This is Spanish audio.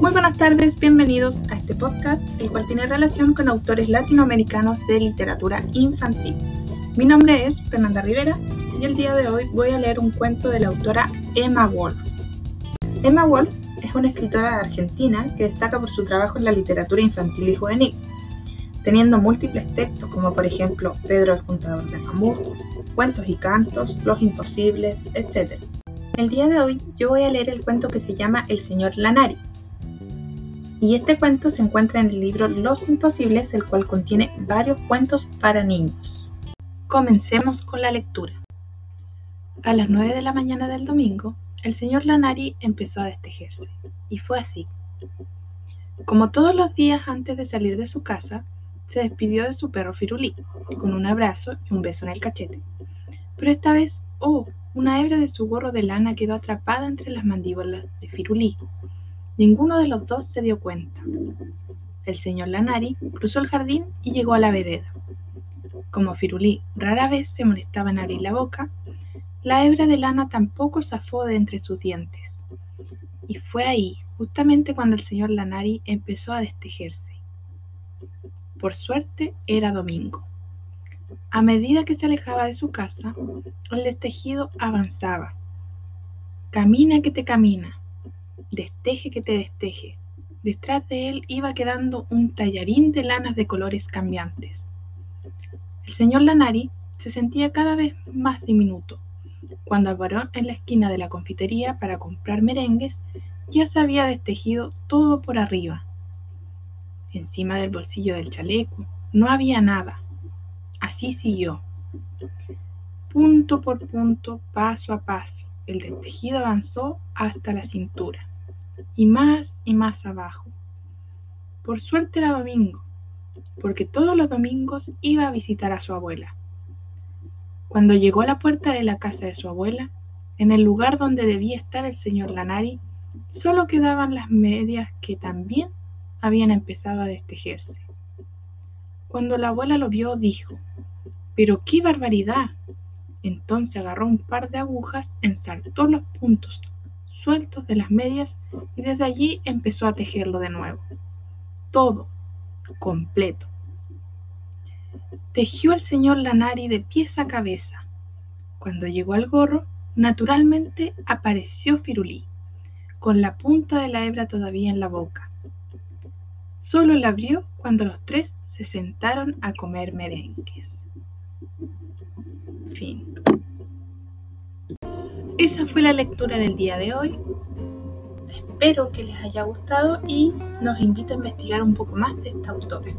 buenas tardes, bienvenidos a este podcast, el cual tiene relación con autores latinoamericanos de literatura infantil. Mi nombre es Fernanda Rivera y el día de hoy voy a leer un cuento de la autora Emma Wolf. Emma Wolf es una escritora argentina que destaca por su trabajo en la literatura infantil y juvenil, teniendo múltiples textos como por ejemplo Pedro el Juntador de Mamut, Cuentos y Cantos, Los Imposibles, etc. El día de hoy yo voy a leer el cuento que se llama El Señor Lanari, y este cuento se encuentra en el libro Los Imposibles, el cual contiene varios cuentos para niños. Comencemos con la lectura. A las 9 de la mañana del domingo, el señor Lanari empezó a destejerse, y fue así. Como todos los días antes de salir de su casa, se despidió de su perro Firulí, con un abrazo y un beso en el cachete. Pero esta vez, oh, una hebra de su gorro de lana quedó atrapada entre las mandíbulas de Firulí, Ninguno de los dos se dio cuenta. El señor Lanari cruzó el jardín y llegó a la vereda. Como Firulí rara vez se molestaba en abrir la boca, la hebra de lana tampoco zafó de entre sus dientes. Y fue ahí, justamente cuando el señor Lanari empezó a destejerse. Por suerte era domingo. A medida que se alejaba de su casa, el destejido avanzaba. Camina que te camina, desteje que te desteje. Detrás de él iba quedando un tallarín de lanas de colores cambiantes. El señor Lanari se sentía cada vez más diminuto. Cuando varón en la esquina de la confitería para comprar merengues, ya se había destejido todo por arriba. Encima del bolsillo del chaleco no había nada. Así siguió. Punto por punto, paso a paso, el destejido avanzó hasta la cintura y más y más abajo. Por suerte era domingo, porque todos los domingos iba a visitar a su abuela. Cuando llegó a la puerta de la casa de su abuela, en el lugar donde debía estar el señor Lanari, solo quedaban las medias que también habían empezado a destejerse. Cuando la abuela lo vio, dijo, pero qué barbaridad. Entonces agarró un par de agujas, ensartó los puntos sueltos de las medias y desde allí empezó a tejerlo de nuevo. Todo, completo. Tejió el señor Lanari de pies a cabeza. Cuando llegó al gorro, naturalmente apareció Firulí, con la punta de la hebra todavía en la boca. Solo la abrió cuando los tres se sentaron a comer merengues. Fin. Esa fue la lectura del día de hoy. Espero que les haya gustado y los invito a investigar un poco más de esta autora.